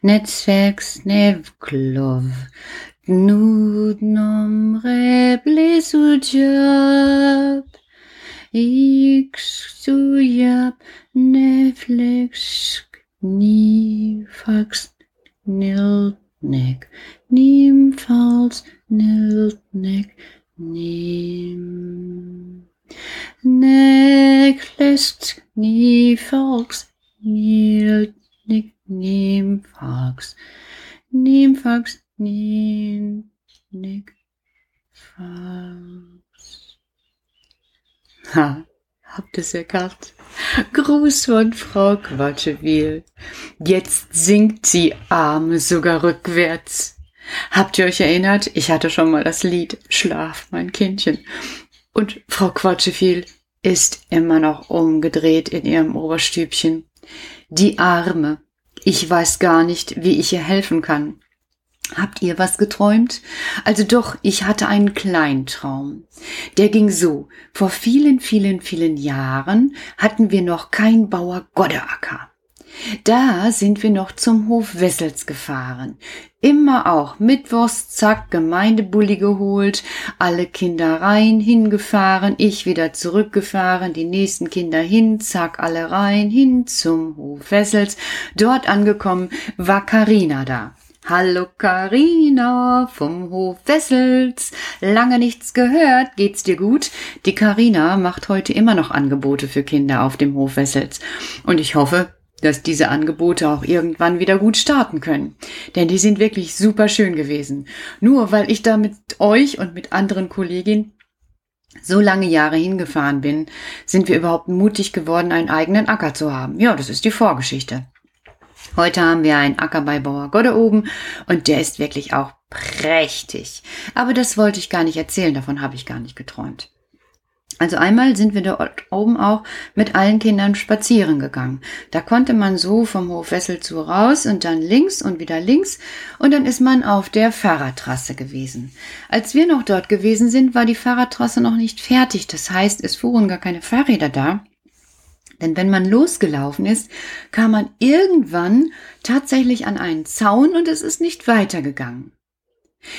Netzwerks Nevklov, Nudnom Reblis Ujab, Iksujab, Netflix, Nifax, Niltnek, Nimfals, Niltnek, Nim. Necklist, Nifax, Niltnek, Nim, Nick, Fax. Ha, habt es erkannt? Gruß von Frau Quatschewil. Jetzt singt sie Arme sogar rückwärts. Habt ihr euch erinnert? Ich hatte schon mal das Lied Schlaf, mein Kindchen. Und Frau Quatscheviel ist immer noch umgedreht in ihrem Oberstübchen. Die Arme. Ich weiß gar nicht, wie ich ihr helfen kann. Habt ihr was geträumt? Also doch, ich hatte einen kleinen Traum. Der ging so. Vor vielen, vielen, vielen Jahren hatten wir noch kein Bauer Goddeacker. Da sind wir noch zum Hof Wessels gefahren. Immer auch mittwochs, zack, Gemeindebully geholt, alle Kinder rein, hingefahren, ich wieder zurückgefahren, die nächsten Kinder hin, zack, alle rein, hin zum Hof Wessels. Dort angekommen war Karina da. Hallo Karina vom Hof Wessels. Lange nichts gehört. Geht's dir gut? Die Karina macht heute immer noch Angebote für Kinder auf dem Hof Wessels. Und ich hoffe, dass diese Angebote auch irgendwann wieder gut starten können. Denn die sind wirklich super schön gewesen. Nur weil ich da mit euch und mit anderen Kolleginnen so lange Jahre hingefahren bin, sind wir überhaupt mutig geworden, einen eigenen Acker zu haben. Ja, das ist die Vorgeschichte. Heute haben wir einen Acker bei Bauer Godde oben und der ist wirklich auch prächtig. Aber das wollte ich gar nicht erzählen, davon habe ich gar nicht geträumt. Also einmal sind wir dort oben auch mit allen Kindern spazieren gegangen. Da konnte man so vom Hof Wessel zu raus und dann links und wieder links und dann ist man auf der Fahrradtrasse gewesen. Als wir noch dort gewesen sind, war die Fahrradtrasse noch nicht fertig. Das heißt, es fuhren gar keine Fahrräder da. Denn wenn man losgelaufen ist, kam man irgendwann tatsächlich an einen Zaun und es ist nicht weitergegangen.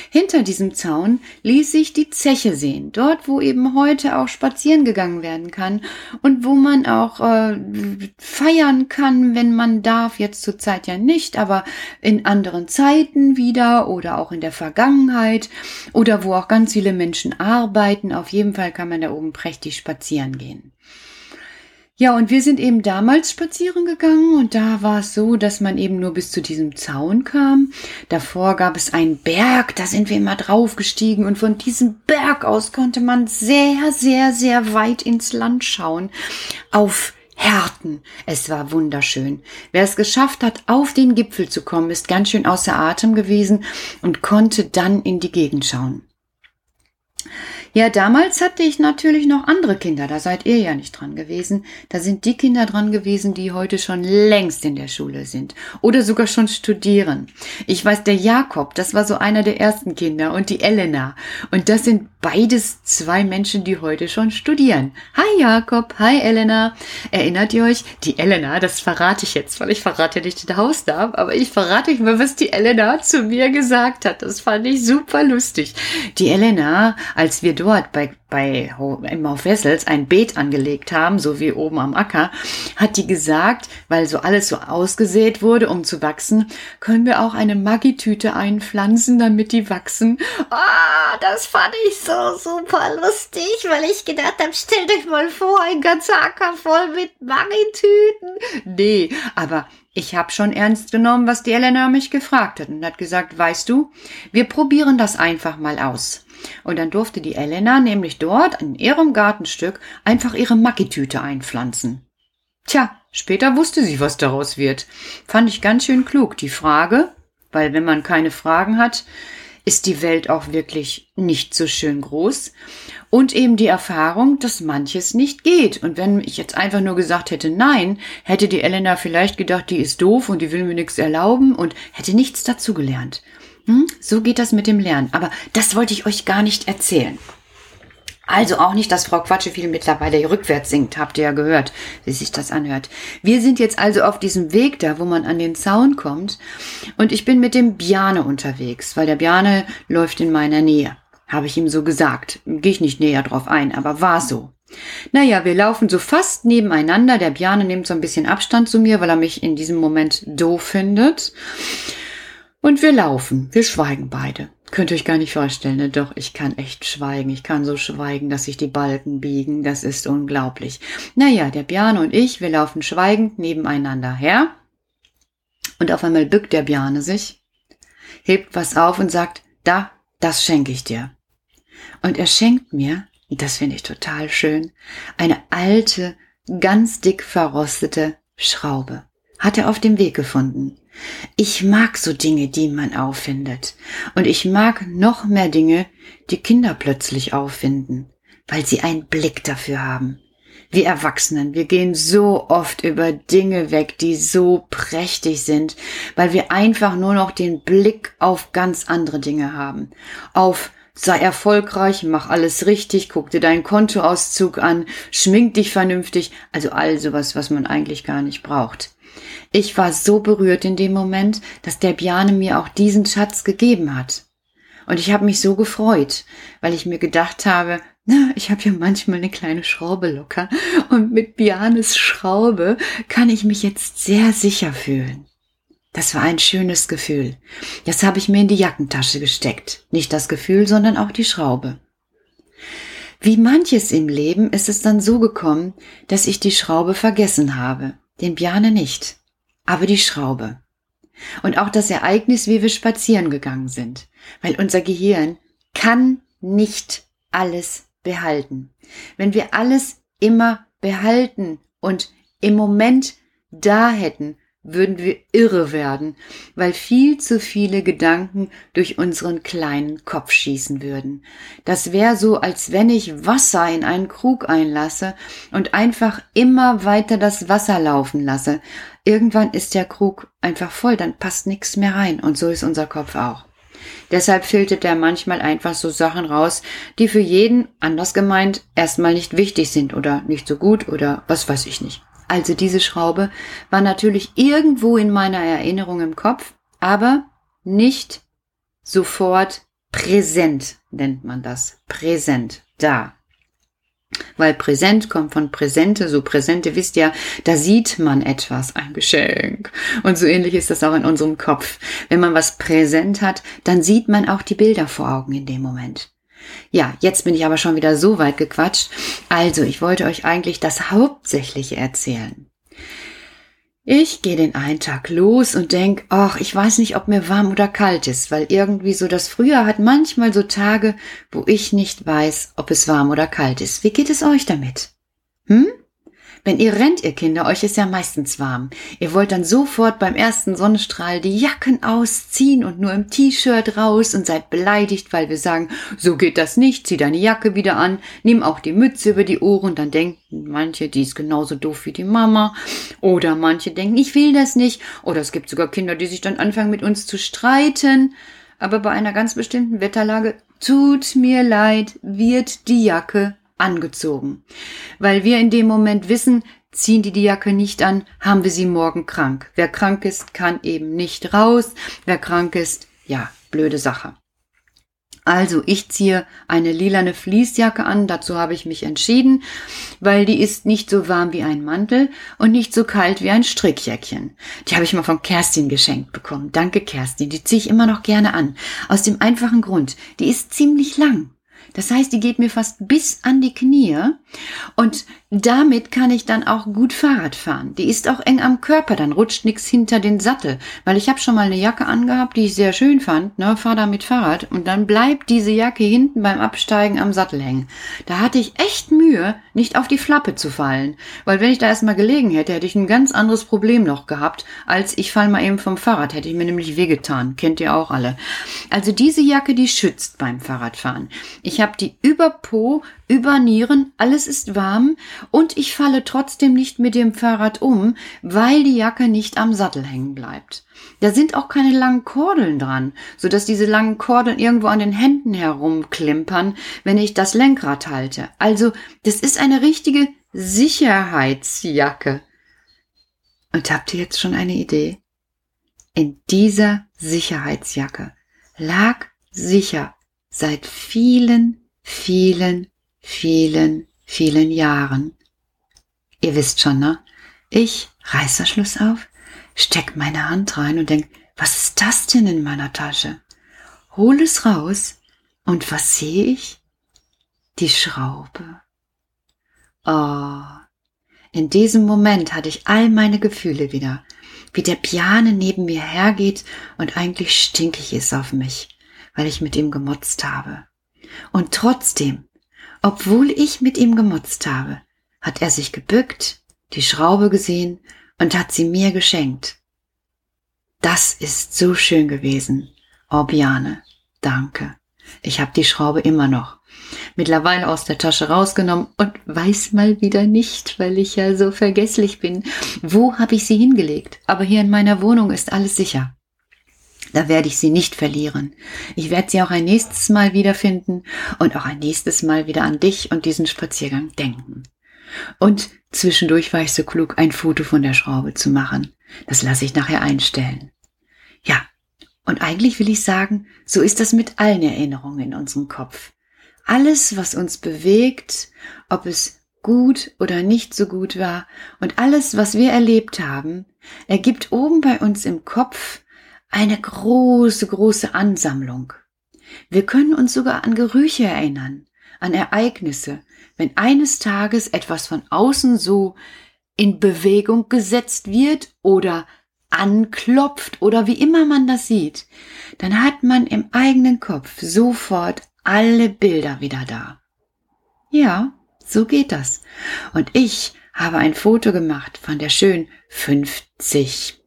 Hinter diesem Zaun ließ sich die Zeche sehen, dort wo eben heute auch spazieren gegangen werden kann und wo man auch äh, feiern kann, wenn man darf, jetzt zur Zeit ja nicht, aber in anderen Zeiten wieder oder auch in der Vergangenheit oder wo auch ganz viele Menschen arbeiten. Auf jeden Fall kann man da oben prächtig spazieren gehen. Ja, und wir sind eben damals spazieren gegangen und da war es so, dass man eben nur bis zu diesem Zaun kam. Davor gab es einen Berg, da sind wir immer draufgestiegen und von diesem Berg aus konnte man sehr, sehr, sehr weit ins Land schauen. Auf Härten. Es war wunderschön. Wer es geschafft hat, auf den Gipfel zu kommen, ist ganz schön außer Atem gewesen und konnte dann in die Gegend schauen. Ja, damals hatte ich natürlich noch andere Kinder, da seid ihr ja nicht dran gewesen. Da sind die Kinder dran gewesen, die heute schon längst in der Schule sind oder sogar schon studieren. Ich weiß, der Jakob, das war so einer der ersten Kinder und die Elena. Und das sind beides zwei Menschen, die heute schon studieren. Hi Jakob, hi Elena. Erinnert ihr euch? Die Elena, das verrate ich jetzt, weil ich verrate nicht den Hausnamen, aber ich verrate euch mal, was die Elena zu mir gesagt hat. Das fand ich super lustig. Die Elena, als wir dort bei, bei im Hauf Wessels ein Beet angelegt haben, so wie oben am Acker, hat die gesagt, weil so alles so ausgesät wurde, um zu wachsen, können wir auch eine Maggi-Tüte einpflanzen, damit die wachsen. Ah, das fand ich so super lustig, weil ich gedacht habe, stellt euch mal vor, ein ganzer Acker voll mit Maggi-Tüten. Nee, aber ich habe schon ernst genommen, was die Elena mich gefragt hat und hat gesagt, weißt du, wir probieren das einfach mal aus. Und dann durfte die Elena nämlich dort in ihrem Gartenstück einfach ihre Mackitüte einpflanzen. Tja, später wusste sie, was daraus wird. Fand ich ganz schön klug. Die Frage, weil wenn man keine Fragen hat, ist die Welt auch wirklich nicht so schön groß. Und eben die Erfahrung, dass manches nicht geht. Und wenn ich jetzt einfach nur gesagt hätte nein, hätte die Elena vielleicht gedacht, die ist doof und die will mir nichts erlauben und hätte nichts dazugelernt. Hm? So geht das mit dem Lernen. Aber das wollte ich euch gar nicht erzählen. Also auch nicht, dass Frau Quatscheviel mittlerweile rückwärts singt, habt ihr ja gehört, wie sich das anhört. Wir sind jetzt also auf diesem Weg da, wo man an den Zaun kommt und ich bin mit dem Biane unterwegs, weil der Biane läuft in meiner Nähe. Habe ich ihm so gesagt. Gehe ich nicht näher drauf ein, aber war so. Naja, wir laufen so fast nebeneinander. Der Bjane nimmt so ein bisschen Abstand zu mir, weil er mich in diesem Moment doof findet. Und wir laufen. Wir schweigen beide. Könnt ihr euch gar nicht vorstellen, ne? Doch, ich kann echt schweigen. Ich kann so schweigen, dass sich die Balken biegen. Das ist unglaublich. Naja, der Bjane und ich, wir laufen schweigend nebeneinander her. Und auf einmal bückt der Bjane sich, hebt was auf und sagt, da, das schenke ich dir. Und er schenkt mir das finde ich total schön, eine alte, ganz dick verrostete Schraube. Hat er auf dem Weg gefunden. Ich mag so Dinge, die man auffindet. Und ich mag noch mehr Dinge, die Kinder plötzlich auffinden, weil sie einen Blick dafür haben. Wir Erwachsenen, wir gehen so oft über Dinge weg, die so prächtig sind, weil wir einfach nur noch den Blick auf ganz andere Dinge haben. Auf sei erfolgreich, mach alles richtig, guck dir deinen Kontoauszug an, schmink dich vernünftig, also all sowas, was man eigentlich gar nicht braucht. Ich war so berührt in dem Moment, dass der Biane mir auch diesen Schatz gegeben hat. Und ich habe mich so gefreut, weil ich mir gedacht habe, na, ich habe ja manchmal eine kleine Schraube locker und mit Bianes Schraube kann ich mich jetzt sehr sicher fühlen. Das war ein schönes Gefühl. Das habe ich mir in die Jackentasche gesteckt. Nicht das Gefühl, sondern auch die Schraube. Wie manches im Leben ist es dann so gekommen, dass ich die Schraube vergessen habe. Den Bjane nicht. Aber die Schraube. Und auch das Ereignis, wie wir spazieren gegangen sind. Weil unser Gehirn kann nicht alles behalten. Wenn wir alles immer behalten und im Moment da hätten würden wir irre werden, weil viel zu viele Gedanken durch unseren kleinen Kopf schießen würden. Das wäre so, als wenn ich Wasser in einen Krug einlasse und einfach immer weiter das Wasser laufen lasse. Irgendwann ist der Krug einfach voll, dann passt nichts mehr rein und so ist unser Kopf auch. Deshalb filtert er manchmal einfach so Sachen raus, die für jeden, anders gemeint, erstmal nicht wichtig sind oder nicht so gut oder was weiß ich nicht. Also diese Schraube war natürlich irgendwo in meiner Erinnerung im Kopf, aber nicht sofort präsent, nennt man das. Präsent, da. Weil präsent kommt von Präsente, so Präsente wisst ja, da sieht man etwas, ein Geschenk. Und so ähnlich ist das auch in unserem Kopf. Wenn man was präsent hat, dann sieht man auch die Bilder vor Augen in dem Moment. Ja, jetzt bin ich aber schon wieder so weit gequatscht. Also, ich wollte euch eigentlich das Hauptsächliche erzählen. Ich gehe den einen Tag los und denk, ach, ich weiß nicht, ob mir warm oder kalt ist, weil irgendwie so das Frühjahr hat manchmal so Tage, wo ich nicht weiß, ob es warm oder kalt ist. Wie geht es euch damit? Hm? Wenn ihr rennt, ihr Kinder, euch ist ja meistens warm. Ihr wollt dann sofort beim ersten Sonnenstrahl die Jacken ausziehen und nur im T-Shirt raus und seid beleidigt, weil wir sagen, so geht das nicht, zieh deine Jacke wieder an, nimm auch die Mütze über die Ohren, dann denken manche, die ist genauso doof wie die Mama. Oder manche denken, ich will das nicht. Oder es gibt sogar Kinder, die sich dann anfangen mit uns zu streiten. Aber bei einer ganz bestimmten Wetterlage, tut mir leid, wird die Jacke angezogen. Weil wir in dem Moment wissen, ziehen die die Jacke nicht an, haben wir sie morgen krank. Wer krank ist, kann eben nicht raus. Wer krank ist, ja, blöde Sache. Also ich ziehe eine lilane Fließjacke an, dazu habe ich mich entschieden, weil die ist nicht so warm wie ein Mantel und nicht so kalt wie ein Strickjäckchen. Die habe ich mal von Kerstin geschenkt bekommen. Danke Kerstin, die ziehe ich immer noch gerne an. Aus dem einfachen Grund, die ist ziemlich lang. Das heißt, die geht mir fast bis an die Knie und damit kann ich dann auch gut Fahrrad fahren. Die ist auch eng am Körper, dann rutscht nichts hinter den Sattel, weil ich habe schon mal eine Jacke angehabt, die ich sehr schön fand, ne, fahr da mit Fahrrad und dann bleibt diese Jacke hinten beim Absteigen am Sattel hängen. Da hatte ich echt Mühe, nicht auf die Flappe zu fallen, weil wenn ich da erstmal gelegen hätte, hätte ich ein ganz anderes Problem noch gehabt, als ich fall mal eben vom Fahrrad, hätte ich mir nämlich wehgetan, kennt ihr auch alle. Also diese Jacke, die schützt beim Fahrradfahren. Ich habe die über Po übernieren, alles ist warm und ich falle trotzdem nicht mit dem Fahrrad um, weil die Jacke nicht am Sattel hängen bleibt. Da sind auch keine langen Kordeln dran, so dass diese langen Kordeln irgendwo an den Händen herumklimpern, wenn ich das Lenkrad halte. Also, das ist eine richtige Sicherheitsjacke. Und habt ihr jetzt schon eine Idee? In dieser Sicherheitsjacke lag sicher seit vielen, vielen, vielen, vielen Jahren. Ihr wisst schon, ne? Ich reiß das Schluss auf, steck meine Hand rein und denk, was ist das denn in meiner Tasche? Hol es raus und was sehe ich? Die Schraube. Oh, in diesem Moment hatte ich all meine Gefühle wieder, wie der Piane neben mir hergeht und eigentlich stinkig ist auf mich, weil ich mit ihm gemotzt habe. Und trotzdem, obwohl ich mit ihm gemotzt habe, hat er sich gebückt, die Schraube gesehen und hat sie mir geschenkt. Das ist so schön gewesen. Oh, Biane, danke. Ich habe die Schraube immer noch mittlerweile aus der Tasche rausgenommen und weiß mal wieder nicht, weil ich ja so vergesslich bin. Wo habe ich sie hingelegt? Aber hier in meiner Wohnung ist alles sicher. Da werde ich sie nicht verlieren. Ich werde sie auch ein nächstes Mal wiederfinden und auch ein nächstes Mal wieder an dich und diesen Spaziergang denken. Und zwischendurch war ich so klug, ein Foto von der Schraube zu machen. Das lasse ich nachher einstellen. Ja, und eigentlich will ich sagen, so ist das mit allen Erinnerungen in unserem Kopf. Alles, was uns bewegt, ob es gut oder nicht so gut war und alles, was wir erlebt haben, ergibt oben bei uns im Kopf eine große, große Ansammlung. Wir können uns sogar an Gerüche erinnern, an Ereignisse, wenn eines Tages etwas von außen so in Bewegung gesetzt wird oder anklopft oder wie immer man das sieht, dann hat man im eigenen Kopf sofort alle Bilder wieder da. Ja, so geht das. Und ich habe ein Foto gemacht von der schönen 50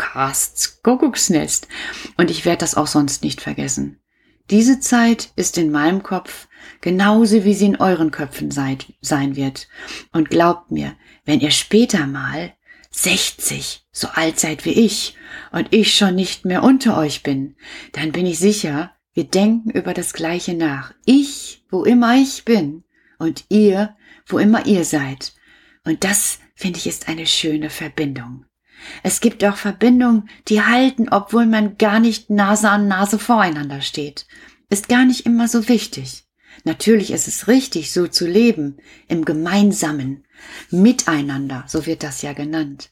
Podcasts Kuckucksnest. Und ich werde das auch sonst nicht vergessen. Diese Zeit ist in meinem Kopf genauso wie sie in euren Köpfen seid, sein wird. Und glaubt mir, wenn ihr später mal 60 so alt seid wie ich und ich schon nicht mehr unter euch bin, dann bin ich sicher, wir denken über das Gleiche nach. Ich, wo immer ich bin, und ihr, wo immer ihr seid. Und das, finde ich, ist eine schöne Verbindung. Es gibt auch Verbindungen, die halten, obwohl man gar nicht Nase an Nase voreinander steht. Ist gar nicht immer so wichtig. Natürlich ist es richtig, so zu leben, im Gemeinsamen, miteinander, so wird das ja genannt.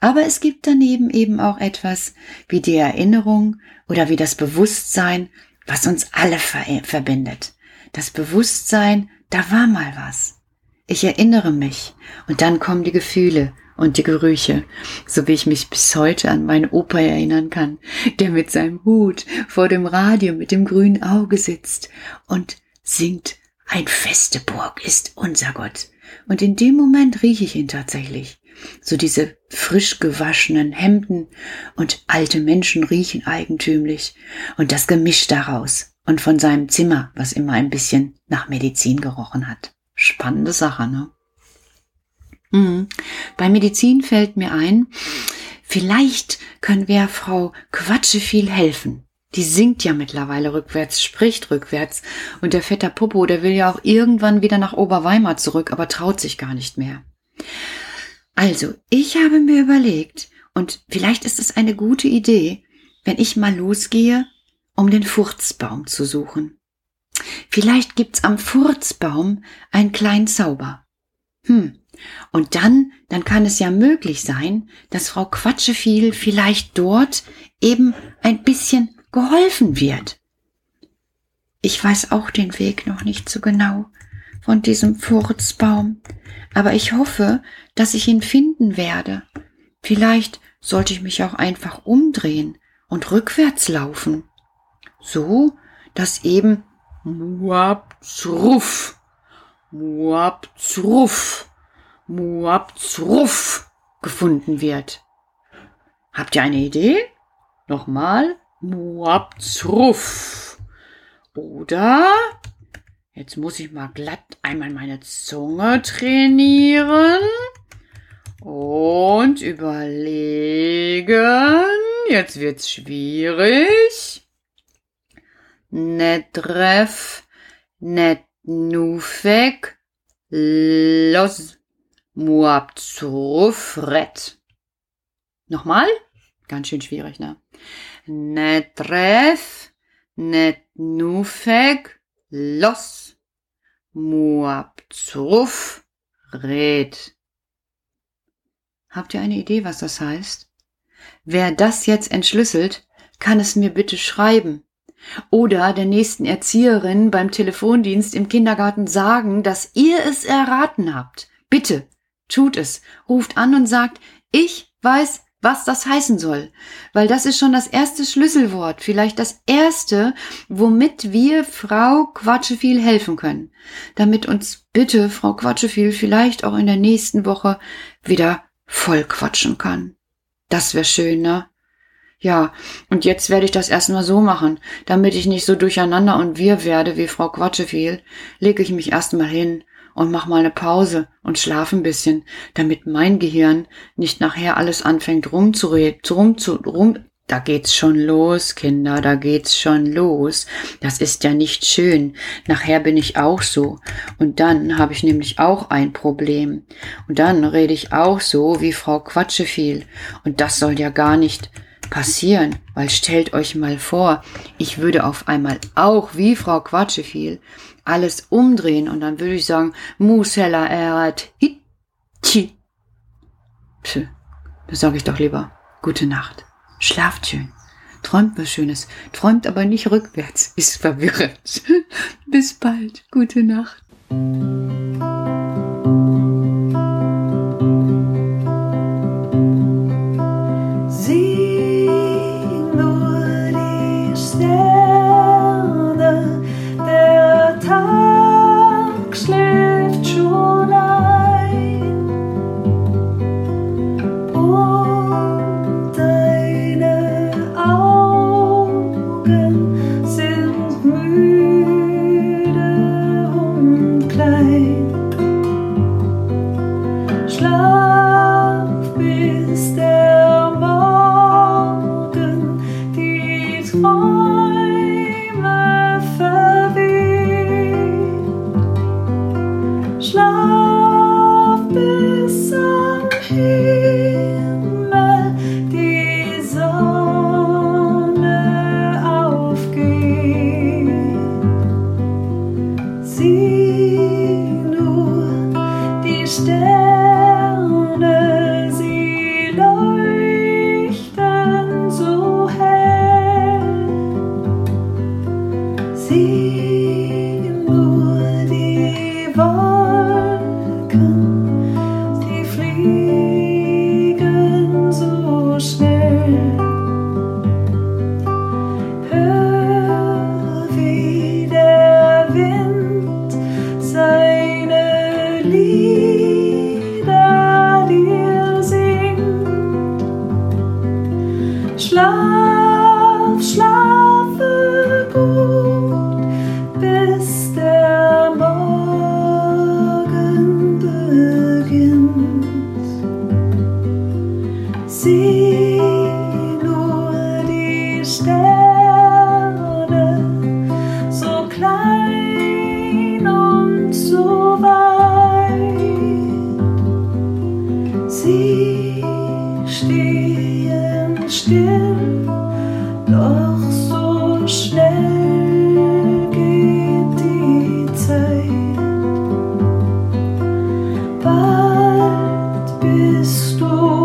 Aber es gibt daneben eben auch etwas wie die Erinnerung oder wie das Bewusstsein, was uns alle ver verbindet. Das Bewusstsein, da war mal was. Ich erinnere mich und dann kommen die Gefühle und die Gerüche, so wie ich mich bis heute an meinen Opa erinnern kann, der mit seinem Hut vor dem Radio mit dem grünen Auge sitzt und singt, ein feste Burg ist unser Gott. Und in dem Moment rieche ich ihn tatsächlich. So diese frisch gewaschenen Hemden und alte Menschen riechen eigentümlich und das Gemisch daraus und von seinem Zimmer, was immer ein bisschen nach Medizin gerochen hat. Spannende Sache, ne? Mhm. Bei Medizin fällt mir ein, vielleicht können wir Frau Quatsche viel helfen. Die singt ja mittlerweile rückwärts, spricht rückwärts. Und der Vetter Popo, der will ja auch irgendwann wieder nach Oberweimar zurück, aber traut sich gar nicht mehr. Also, ich habe mir überlegt, und vielleicht ist es eine gute Idee, wenn ich mal losgehe, um den Furzbaum zu suchen. Vielleicht gibt's am Furzbaum einen kleinen Zauber. Hm. Und dann, dann kann es ja möglich sein, dass Frau Quatscheviel vielleicht dort eben ein bisschen geholfen wird. Ich weiß auch den Weg noch nicht so genau von diesem Furzbaum, aber ich hoffe, dass ich ihn finden werde. Vielleicht sollte ich mich auch einfach umdrehen und rückwärts laufen. So, dass eben Muabzruff, Muabzruff, Muabzruff gefunden wird. Habt ihr eine Idee? Nochmal Muabzruff. Oder Jetzt muss ich mal glatt einmal meine Zunge trainieren und überlegen. Jetzt wird's schwierig. Netref, net nufek, los, muabzurufret. Nochmal? Ganz schön schwierig, ne? Netref, net nufek, los, red. Habt ihr eine Idee, was das heißt? Wer das jetzt entschlüsselt, kann es mir bitte schreiben. Oder der nächsten Erzieherin beim Telefondienst im Kindergarten sagen, dass ihr es erraten habt. Bitte, tut es, ruft an und sagt, ich weiß, was das heißen soll, weil das ist schon das erste Schlüsselwort, vielleicht das erste, womit wir Frau Quatscheviel helfen können, damit uns bitte Frau Quatscheviel vielleicht auch in der nächsten Woche wieder voll quatschen kann. Das wäre schön, ne? Ja, und jetzt werde ich das erstmal so machen, damit ich nicht so durcheinander und wir werde wie Frau Quatscheviel, lege ich mich erstmal hin und mach mal eine Pause und schlaf ein bisschen, damit mein Gehirn nicht nachher alles anfängt rumzureden, rum zu, rum, da geht's schon los, Kinder, da geht's schon los. Das ist ja nicht schön. Nachher bin ich auch so. Und dann habe ich nämlich auch ein Problem. Und dann rede ich auch so wie Frau Quatscheviel. Und das soll ja gar nicht passieren, weil stellt euch mal vor, ich würde auf einmal auch wie Frau Quatscheviel alles umdrehen und dann würde ich sagen, Musella erat hitchi. Pff, das sage ich doch lieber. Gute Nacht. Schlaft schön. Träumt was Schönes. Träumt aber nicht rückwärts. Ist verwirrend. Bis bald. Gute Nacht. Sieh nur die Sterne. estou.